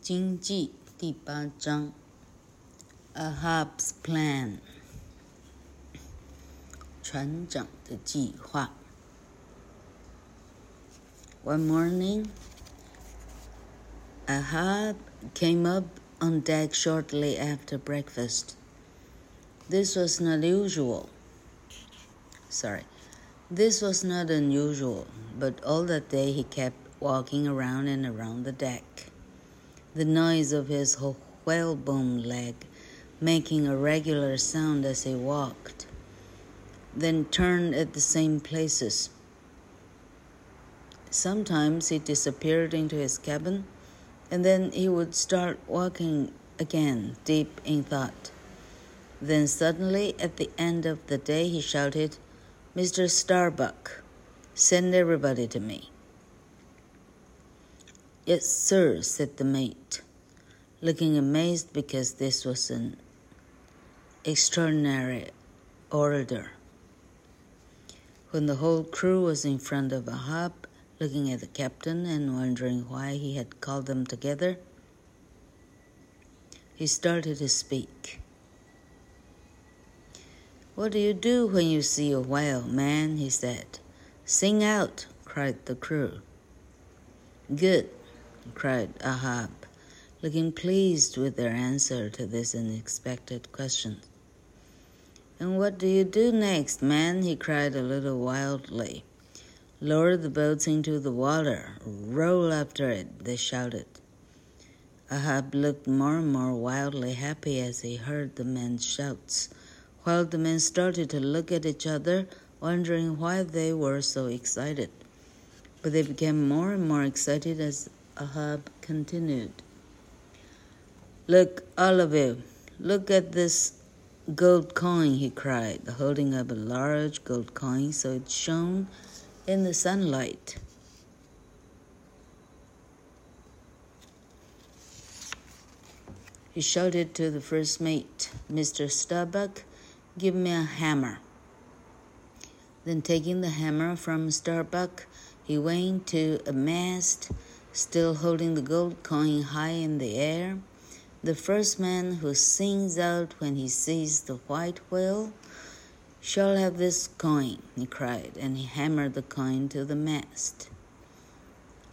《经记》第八章，Ahab's plan，船长的计划。One morning, Ahab came up on deck shortly after breakfast. This was not usual. Sorry, this was not unusual, but all that day he kept walking around and around the deck. the noise of his whalebone leg making a regular sound as he walked, then turned at the same places. Sometimes he disappeared into his cabin, and then he would start walking again, deep in thought. Then suddenly, at the end of the day, he shouted, Mr. Starbuck, send everybody to me. Yes, sir, said the mate, looking amazed because this was an extraordinary order. When the whole crew was in front of Ahab, looking at the captain and wondering why he had called them together, he started to speak. What do you do when you see a whale, man? he said. Sing out, cried the crew. Good, cried Ahab, looking pleased with their answer to this unexpected question. And what do you do next, man? he cried a little wildly. Lower the boats into the water. Roll after it, they shouted. Ahab looked more and more wildly happy as he heard the men's shouts, while the men started to look at each other, wondering why they were so excited. But they became more and more excited as Ahab continued. Look, all of you, look at this gold coin, he cried, holding up a large gold coin so it shone in the sunlight. He shouted to the first mate, Mr. Starbuck, give me a hammer. Then, taking the hammer from Starbuck, he went to a mast still holding the gold coin high in the air. The first man who sings out when he sees the white whale shall have this coin, he cried, and he hammered the coin to the mast.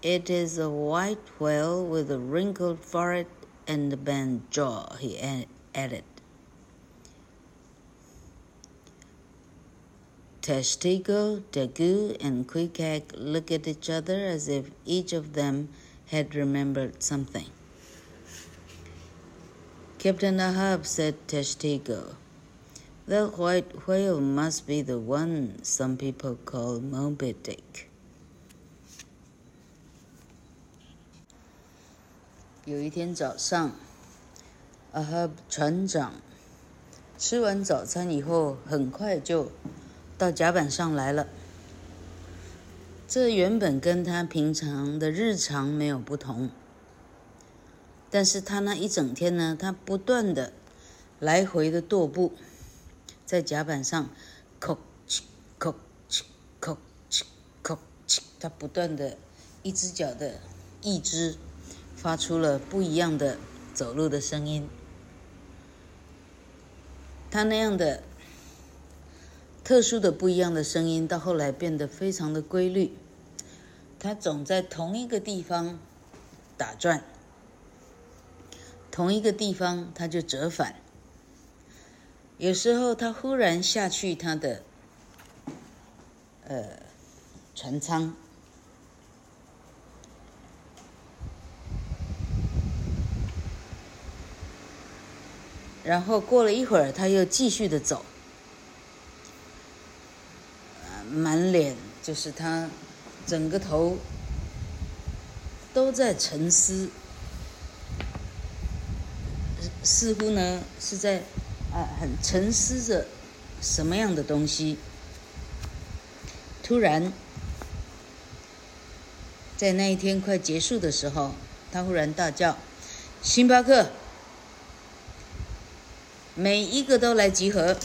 It is a white whale with a wrinkled forehead and a bent jaw, he added. Tashtego, Daggoo, and Queequeg looked at each other as if each of them had remembered something. Captain Ahab said Tashtego, That white whale must be the one some people call Moby Dick. 有一天早上，Ahab 船长吃完早餐以后，很快就 到甲板上来了。这原本跟他平常的日常没有不同，但是他那一整天呢，他不断的来回的踱步，在甲板上，叩嘁叩嘁叩叩，他不断的一只脚的一只发出了不一样的走路的声音，他那样的。特殊的不一样的声音，到后来变得非常的规律。它总在同一个地方打转，同一个地方它就折返。有时候他忽然下去他的呃船舱，然后过了一会儿，他又继续的走。满脸就是他，整个头都在沉思，似乎呢是在啊很沉思着什么样的东西。突然，在那一天快结束的时候，他忽然大叫：“星巴克，每一个都来集合，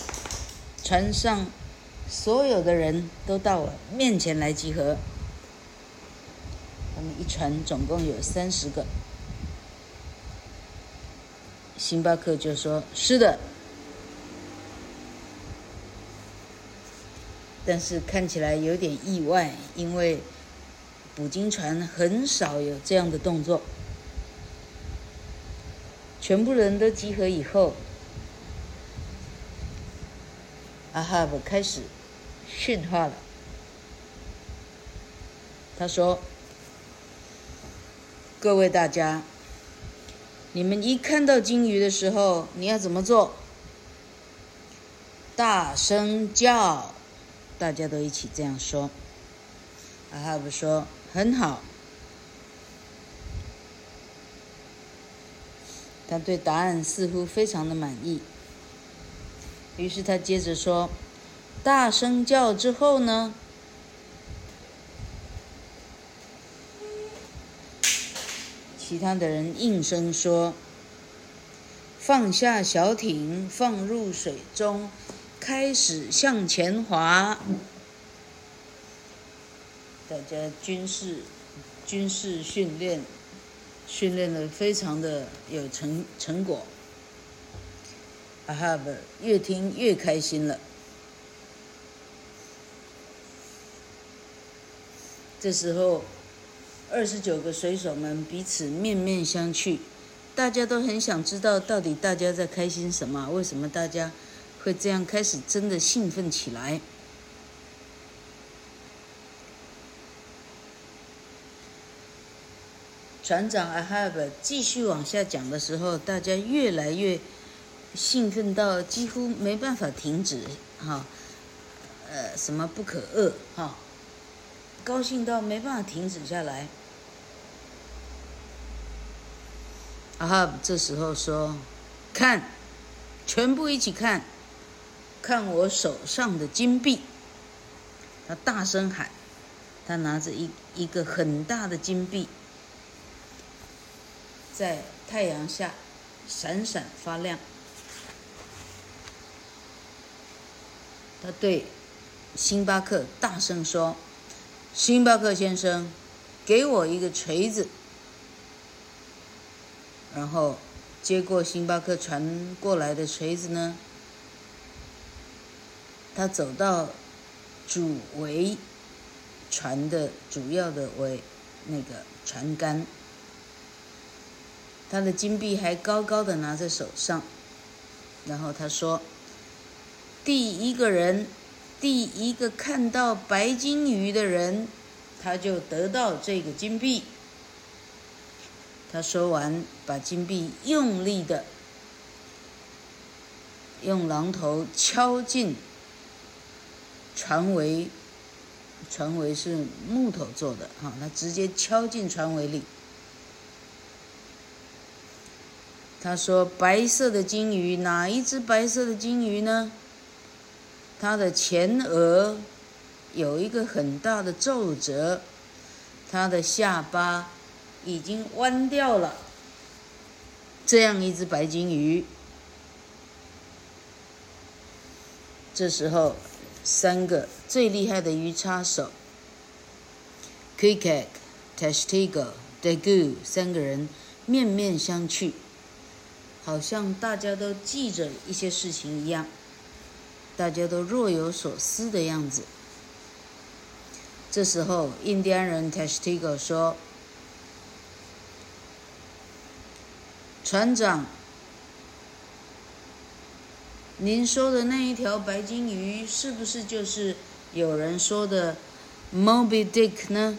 船上。”所有的人都到我面前来集合。我们一船总共有三十个。星巴克就说：“是的。”但是看起来有点意外，因为捕鲸船很少有这样的动作。全部人都集合以后，阿哈布开始训话了。他说：“各位大家，你们一看到鲸鱼的时候，你要怎么做？大声叫。”大家都一起这样说。阿哈布说：“很好。”他对答案似乎非常的满意。于是他接着说：“大声叫之后呢？”其他的人应声说：“放下小艇，放入水中。”开始向前划，大家军事军事训练训练的非常的有成成果。阿哈越听越开心了。这时候，二十九个水手们彼此面面相觑，大家都很想知道到底大家在开心什么？为什么大家？会这样开始真的兴奋起来。船长阿哈伯继续往下讲的时候，大家越来越兴奋到几乎没办法停止，哈，呃，什么不可遏，哈，高兴到没办法停止下来。阿哈这时候说：“看，全部一起看。”看我手上的金币！他大声喊，他拿着一一个很大的金币，在太阳下闪闪发亮。他对星巴克大声说：“星巴克先生，给我一个锤子。”然后接过星巴克传过来的锤子呢，他走到主桅船的主要的桅那个船杆，他的金币还高高的拿在手上，然后他说：“第一个人，第一个看到白鲸鱼的人，他就得到这个金币。”他说完，把金币用力的用榔头敲进。船尾，船尾是木头做的，哈，他直接敲进船尾里。他说：“白色的鲸鱼，哪一只白色的鲸鱼呢？它的前额有一个很大的皱褶，它的下巴已经弯掉了。这样一只白鲸鱼，这时候。”三个最厉害的鱼叉手，Queequeg、Tashtego、Daggoo 三个人面面相觑，好像大家都记着一些事情一样，大家都若有所思的样子。这时候，印第安人 Tashtego 说：“船长。”您说的那一条白鲸鱼，是不是就是有人说的 Moby Dick 呢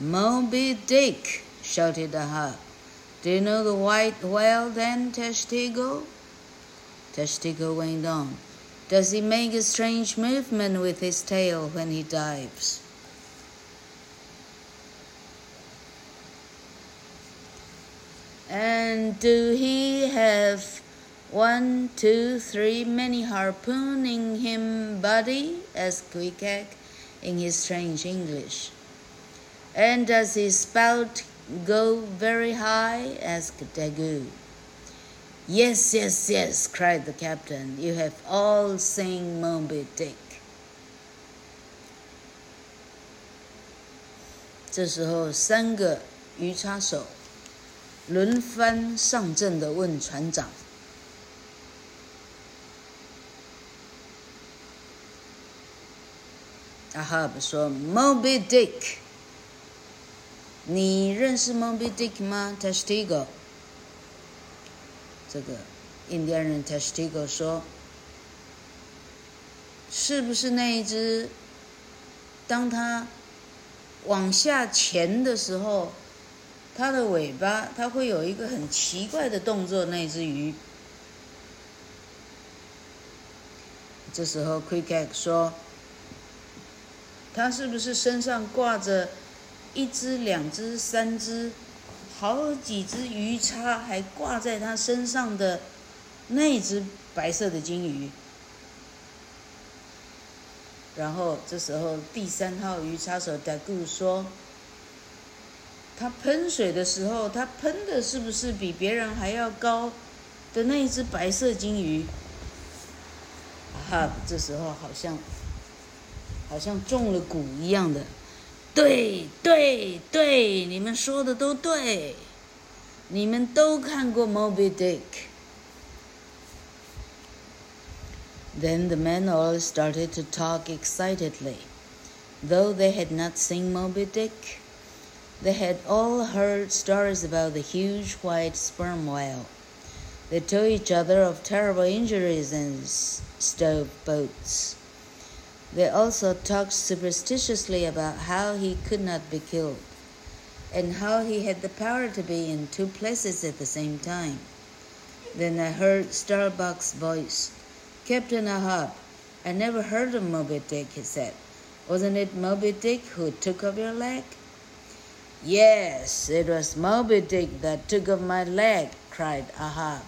？Moby Dick shouted Ahab. Do you know the white whale then, Tashtego? Tashtego went on. Does he make a strange movement with his tail when he dives? And do he have One, two, three, many harpooning him, body? asked Queequeg in his strange English. And does his spout go very high? asked Daggoo. Yes, yes, yes, cried the captain. You have all seen Moby Dick. 这时候，三个鱼叉手轮番上阵的问船长。阿哈布说：“Moby Dick，你认识 Moby Dick 吗？”Testigo，这个印第安人 Testigo 说：“是不是那一只？当它往下潜的时候，它的尾巴它会有一个很奇怪的动作？那只鱼？”这时候 Queequeg 说。他是不是身上挂着一只、两只、三只，好几只鱼叉，还挂在他身上的那只白色的金鱼？然后这时候第三号鱼叉手 Daggoo 说：“他喷水的时候，他喷的是不是比别人还要高的那一只白色金鱼？”哈，这时候好像。好像中了蛊一样的，对对对，你们说的都对，你们都看过《Moby Dick》。Then the men all started to talk excitedly, though they had not seen Moby Dick. They had all heard stories about the huge white sperm whale. They told each other of terrible injuries and stove boats. They also talked superstitiously about how he could not be killed, and how he had the power to be in two places at the same time. Then I heard Starbuck's voice. Captain Ahab, I never heard of Moby Dick, he said. Wasn't it Moby Dick who took off your leg? Yes, it was Moby Dick that took off my leg, cried Ahab.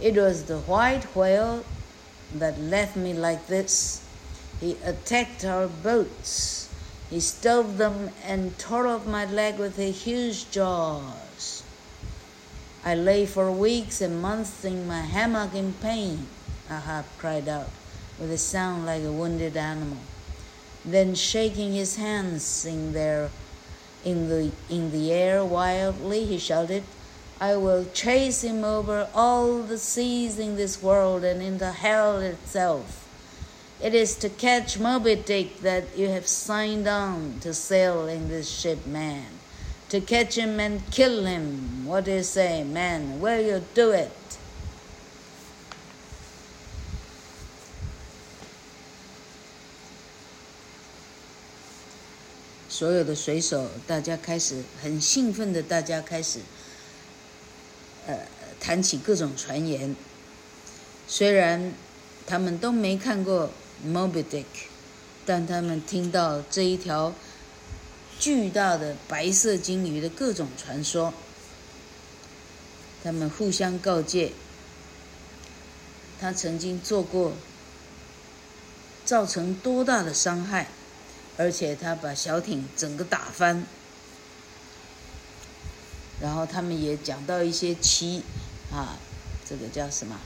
It was the white whale that left me like this. He attacked our boats. He stove them and tore off my leg with his huge jaws. I lay for weeks and months in my hammock in pain, Ahab cried out, with a sound like a wounded animal. Then, shaking his hands in, there, in, the, in the air wildly, he shouted, I will chase him over all the seas in this world and into hell itself. It is to catch Moby Dick that you have signed on to sail in this ship, man. To catch him and kill him. What do you say, man? Will you do it? 所有的水手，大家开始很兴奋的，大家开始，呃，谈起各种传言。虽然他们都没看过。 Moby Dick，但他们听到这一条巨大的白色鲸鱼的各种传说，他们互相告诫，他曾经做过造成多大的伤害，而且他把小艇整个打翻，然后他们也讲到一些奇啊，这个叫什么？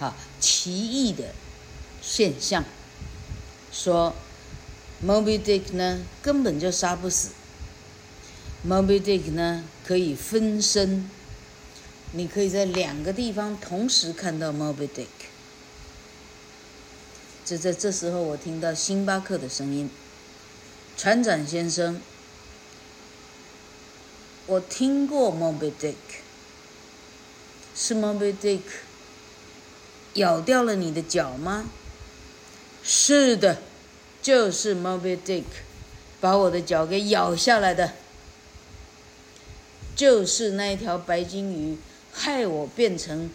啊，奇异的现象，说 Moby Dick 呢根本就杀不死，Moby Dick 呢可以分身，你可以在两个地方同时看到 Moby Dick。就在这时候，我听到星巴克的声音，船长先生，我听过 Moby Dick，是 Moby Dick。咬掉了你的脚吗？是的，就是 Moby Dick，把我的脚给咬下来的。就是那一条白鲸鱼，害我变成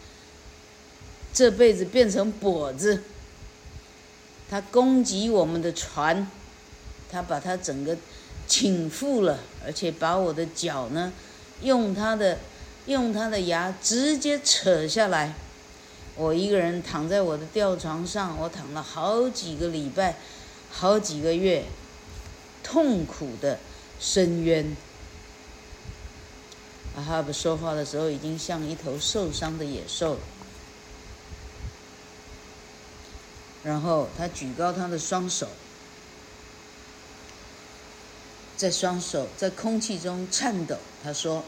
这辈子变成跛子。它攻击我们的船，它把它整个倾覆了，而且把我的脚呢，用它的用它的牙直接扯下来。我一个人躺在我的吊床上，我躺了好几个礼拜，好几个月，痛苦的深渊。阿哈布说话的时候，已经像一头受伤的野兽了。然后他举高他的双手，在双手在空气中颤抖。他说：“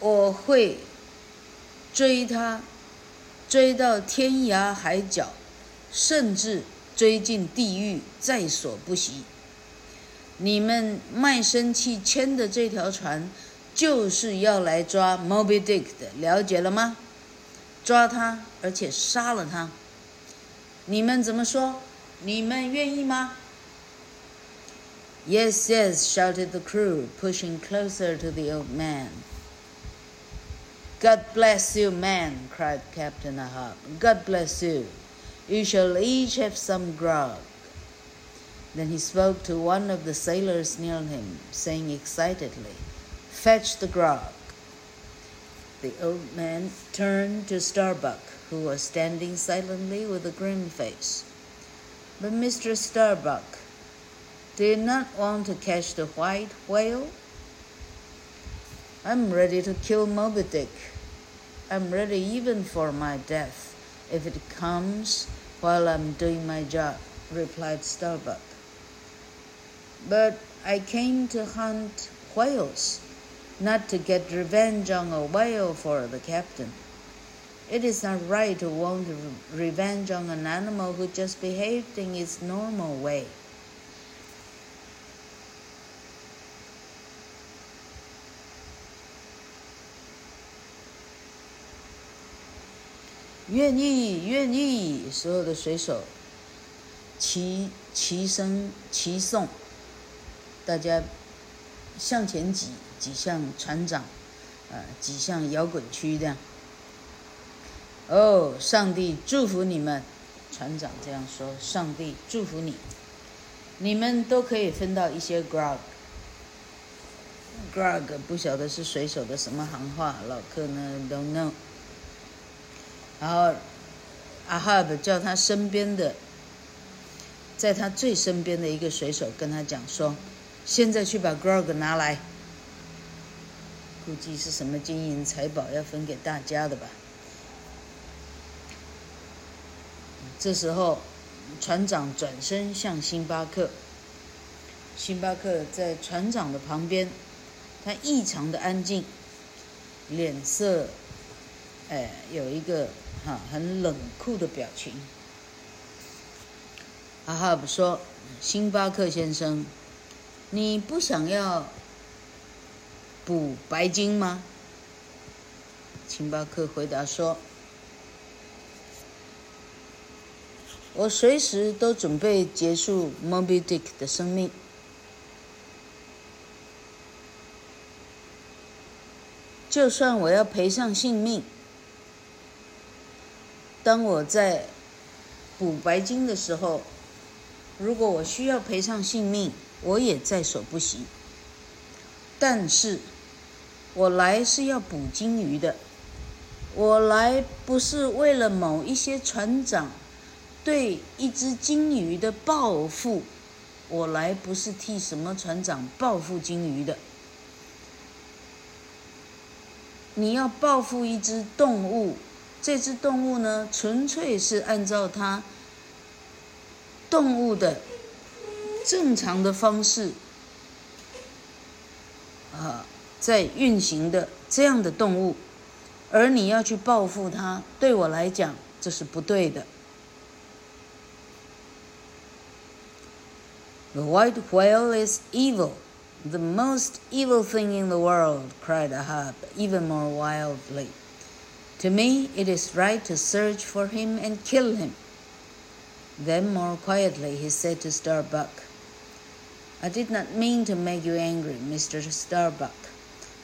我会追他，追到天涯海角，甚至追进地狱，在所不惜。你们卖身契签的这条船，就是要来抓 Moby Dick 的，了解了吗？抓他，而且杀了他。你们怎么说？你们愿意吗？” Yes, yes, shouted the crew, pushing closer to the old man. God bless you, man, cried Captain Ahab. God bless you. You shall each have some grog. Then he spoke to one of the sailors near him, saying excitedly, Fetch the grog. The old man turned to Starbuck, who was standing silently with a grim face. But Mr. Starbuck, did not want to catch the white whale? I'm ready to kill Moby Dick. I'm ready even for my death if it comes while I'm doing my job, replied Starbuck. But I came to hunt whales, not to get revenge on a whale for the captain. It is not right to want revenge on an animal who just behaved in its normal way. 愿意，愿意！所有的水手齐齐声齐颂，大家向前挤，挤向船长，呃，挤向摇滚区这样。哦，上帝祝福你们，船长这样说。上帝祝福你，你们都可以分到一些 grog。grog 不晓得是水手的什么行话，老客呢 don't know。然后，阿哈布叫他身边的，在他最身边的一个水手跟他讲说：“现在去把 grog 拿来，估计是什么金银财宝要分给大家的吧。”这时候，船长转身向星巴克，星巴克在船长的旁边，他异常的安静，脸色，哎，有一个。哈，很冷酷的表情。阿哈布说：“星巴克先生，你不想要补白金吗？”星巴克回答说：“我随时都准备结束 Moby Dick 的生命，就算我要赔上性命。”当我在捕白鲸的时候，如果我需要赔上性命，我也在所不惜。但是，我来是要捕鲸鱼的，我来不是为了某一些船长对一只鲸鱼的报复，我来不是替什么船长报复鲸鱼的。你要报复一只动物。这只动物呢，纯粹是按照它动物的正常的方式啊，在运行的这样的动物，而你要去报复它，对我来讲这是不对的。The white whale is evil, the most evil thing in the world, cried Ahab, even more wildly. To me, it is right to search for him and kill him. Then, more quietly, he said to Starbuck, I did not mean to make you angry, Mr. Starbuck.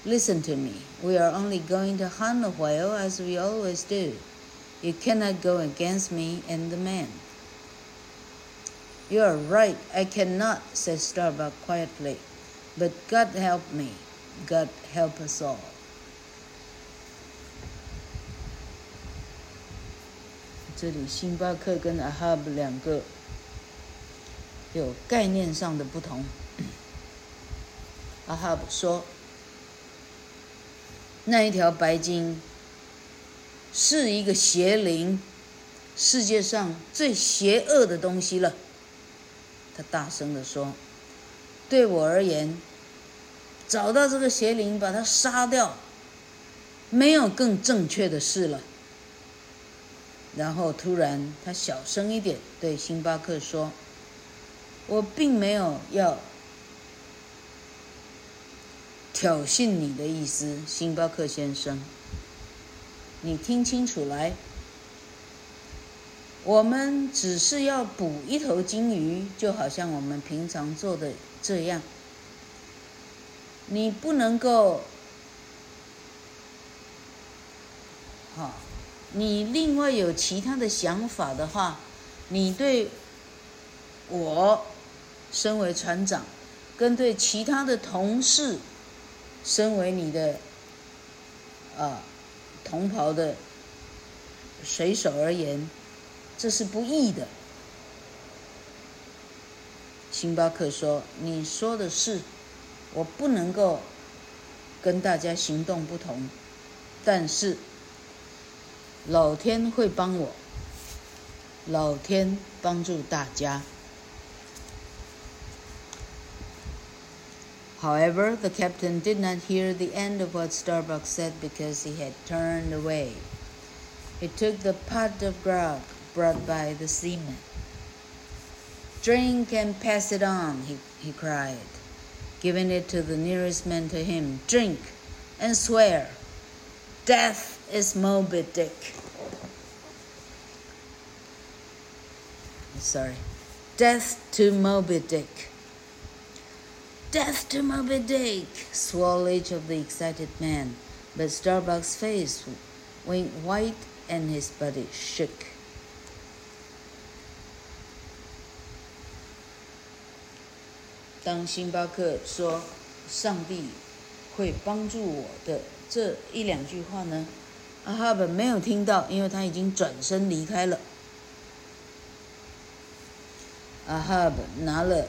Listen to me. We are only going to hunt a whale as we always do. You cannot go against me and the men. You are right, I cannot, said Starbuck quietly. But God help me. God help us all. 这里，星巴克跟阿哈布两个有概念上的不同。阿哈布说：“那一条白鲸是一个邪灵，世界上最邪恶的东西了。”他大声地说：“对我而言，找到这个邪灵，把他杀掉，没有更正确的事了。然后突然，他小声一点对星巴克说：“我并没有要挑衅你的意思，星巴克先生，你听清楚来。”我们只是要捕一头金鱼，就好像我们平常做的这样。你不能够，好，你另外有其他的想法的话，你对我身为船长，跟对其他的同事，身为你的啊同袍的水手而言。这是不义的，星巴克说：“你说的是，我不能够跟大家行动不同，但是老天会帮我，老天帮助大家。” However, the captain did not hear the end of what Starbuck said because he had turned away. He took the pot of grog. brought by the seamen. Drink and pass it on, he, he cried, giving it to the nearest man to him. Drink and swear. Death is Moby Dick. Sorry. Death to Moby Dick. Death to Moby Dick, swore each of the excited men, but Starbuck's face went white and his body shook. “”，阿哈本没有听到，因为他已经转身离开了。阿哈本拿了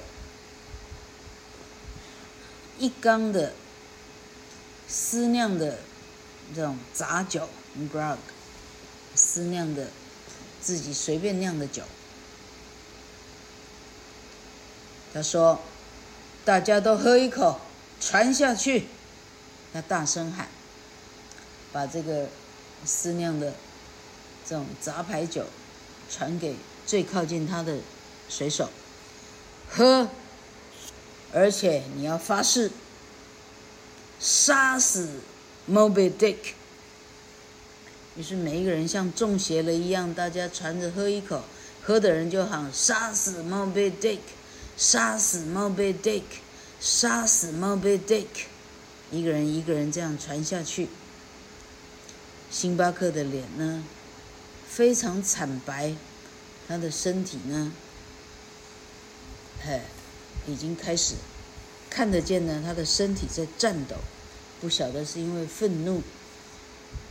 一缸的私酿的这种杂酒 grog，私酿的自己随便酿的酒，他说。大家都喝一口，传下去。他大声喊，把这个私酿的这种杂牌酒传给最靠近他的水手，喝。而且你要发誓，杀死 Moby Dick。于是每一个人像中邪了一样，大家传着喝一口，喝的人就喊杀死 Moby Dick。杀死 Moby Dick，杀死 Moby Dick，一个人一个人这样传下去。星巴克的脸呢，非常惨白，他的身体呢，嘿，已经开始看得见呢，他的身体在颤抖，不晓得是因为愤怒，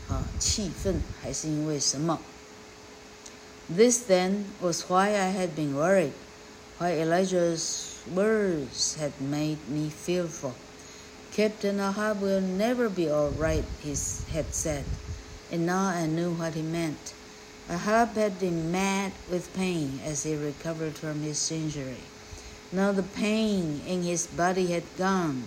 啊，气愤，还是因为什么？This then was why I had been worried. Why Elijah's words had made me fearful. Captain Ahab will never be all right, he had said, and now I knew what he meant. Ahab had been mad with pain as he recovered from his injury. Now the pain in his body had gone,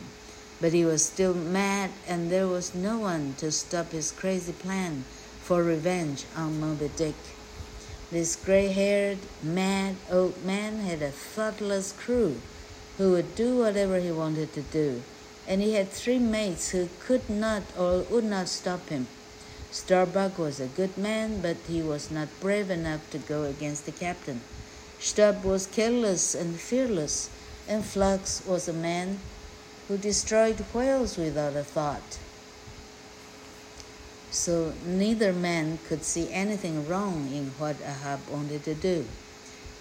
but he was still mad, and there was no one to stop his crazy plan for revenge on Moby Dick. This gray haired, mad old man had a thoughtless crew who would do whatever he wanted to do, and he had three mates who could not or would not stop him. Starbuck was a good man, but he was not brave enough to go against the captain. Stubb was careless and fearless, and Flux was a man who destroyed whales without a thought so neither man could see anything wrong in what Ahab wanted to do.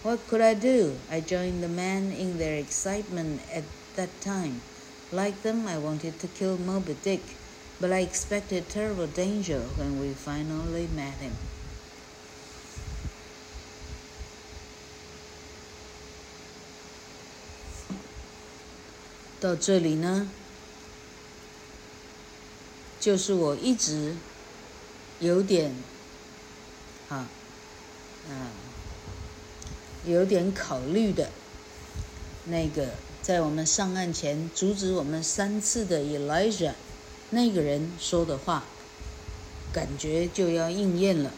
What could I do? I joined the men in their excitement at that time. Like them, I wanted to kill Moby Dick, but I expected terrible danger when we finally met him. 到这里呢，就是我一直。有点，啊，嗯，有点考虑的，那个在我们上岸前阻止我们三次的 Elijah，那个人说的话，感觉就要应验了。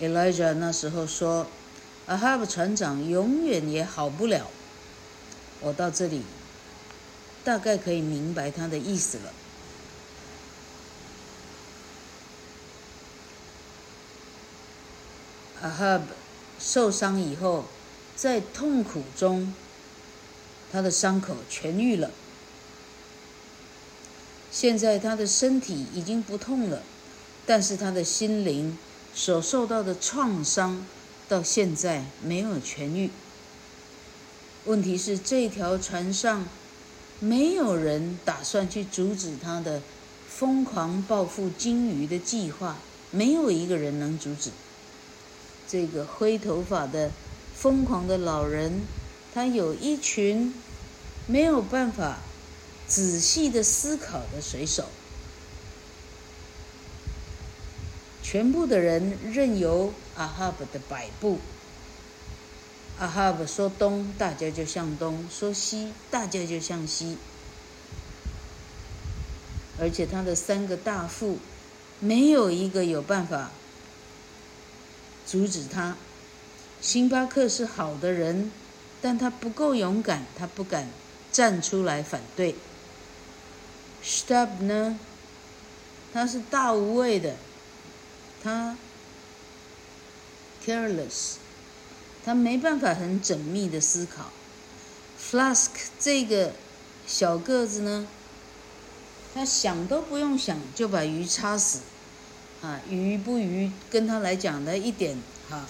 Elijah 那时候说：“Ahab 船长永远也好不了。”我到这里，大概可以明白他的意思了。Ahab 受伤以后，在痛苦中，他的伤口痊愈了。现在他的身体已经不痛了，但是他的心灵所受到的创伤到现在没有痊愈。问题是，这条船上没有人打算去阻止他的疯狂报复鲸鱼的计划，没有一个人能阻止。这个灰头发的疯狂的老人，他有一群没有办法仔细的思考的水手，全部的人任由阿哈布的摆布。阿哈布说东，大家就向东；说西，大家就向西。而且他的三个大副，没有一个有办法。阻止他，星巴克是好的人，但他不够勇敢，他不敢站出来反对。Stub 呢？他是大无畏的，他 careless，他没办法很缜密的思考。Flask 这个小个子呢，他想都不用想就把鱼插死。啊，鱼不鱼，跟他来讲的一点哈，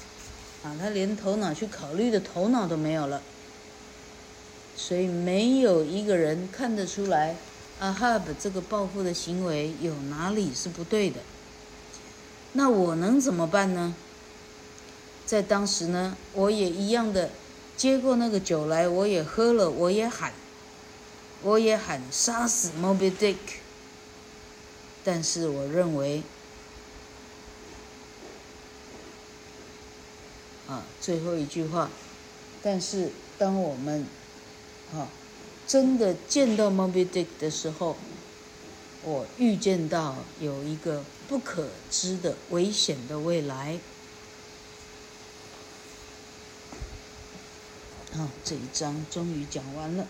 啊，他连头脑去考虑的头脑都没有了，所以没有一个人看得出来，阿哈布这个报复的行为有哪里是不对的。那我能怎么办呢？在当时呢，我也一样的接过那个酒来，我也喝了，我也喊，我也喊杀死 Moby Dick，但是我认为。啊，最后一句话。但是，当我们啊真的见到 Moby Dick 的时候，我预见到有一个不可知的危险的未来。好，这一章终于讲完了。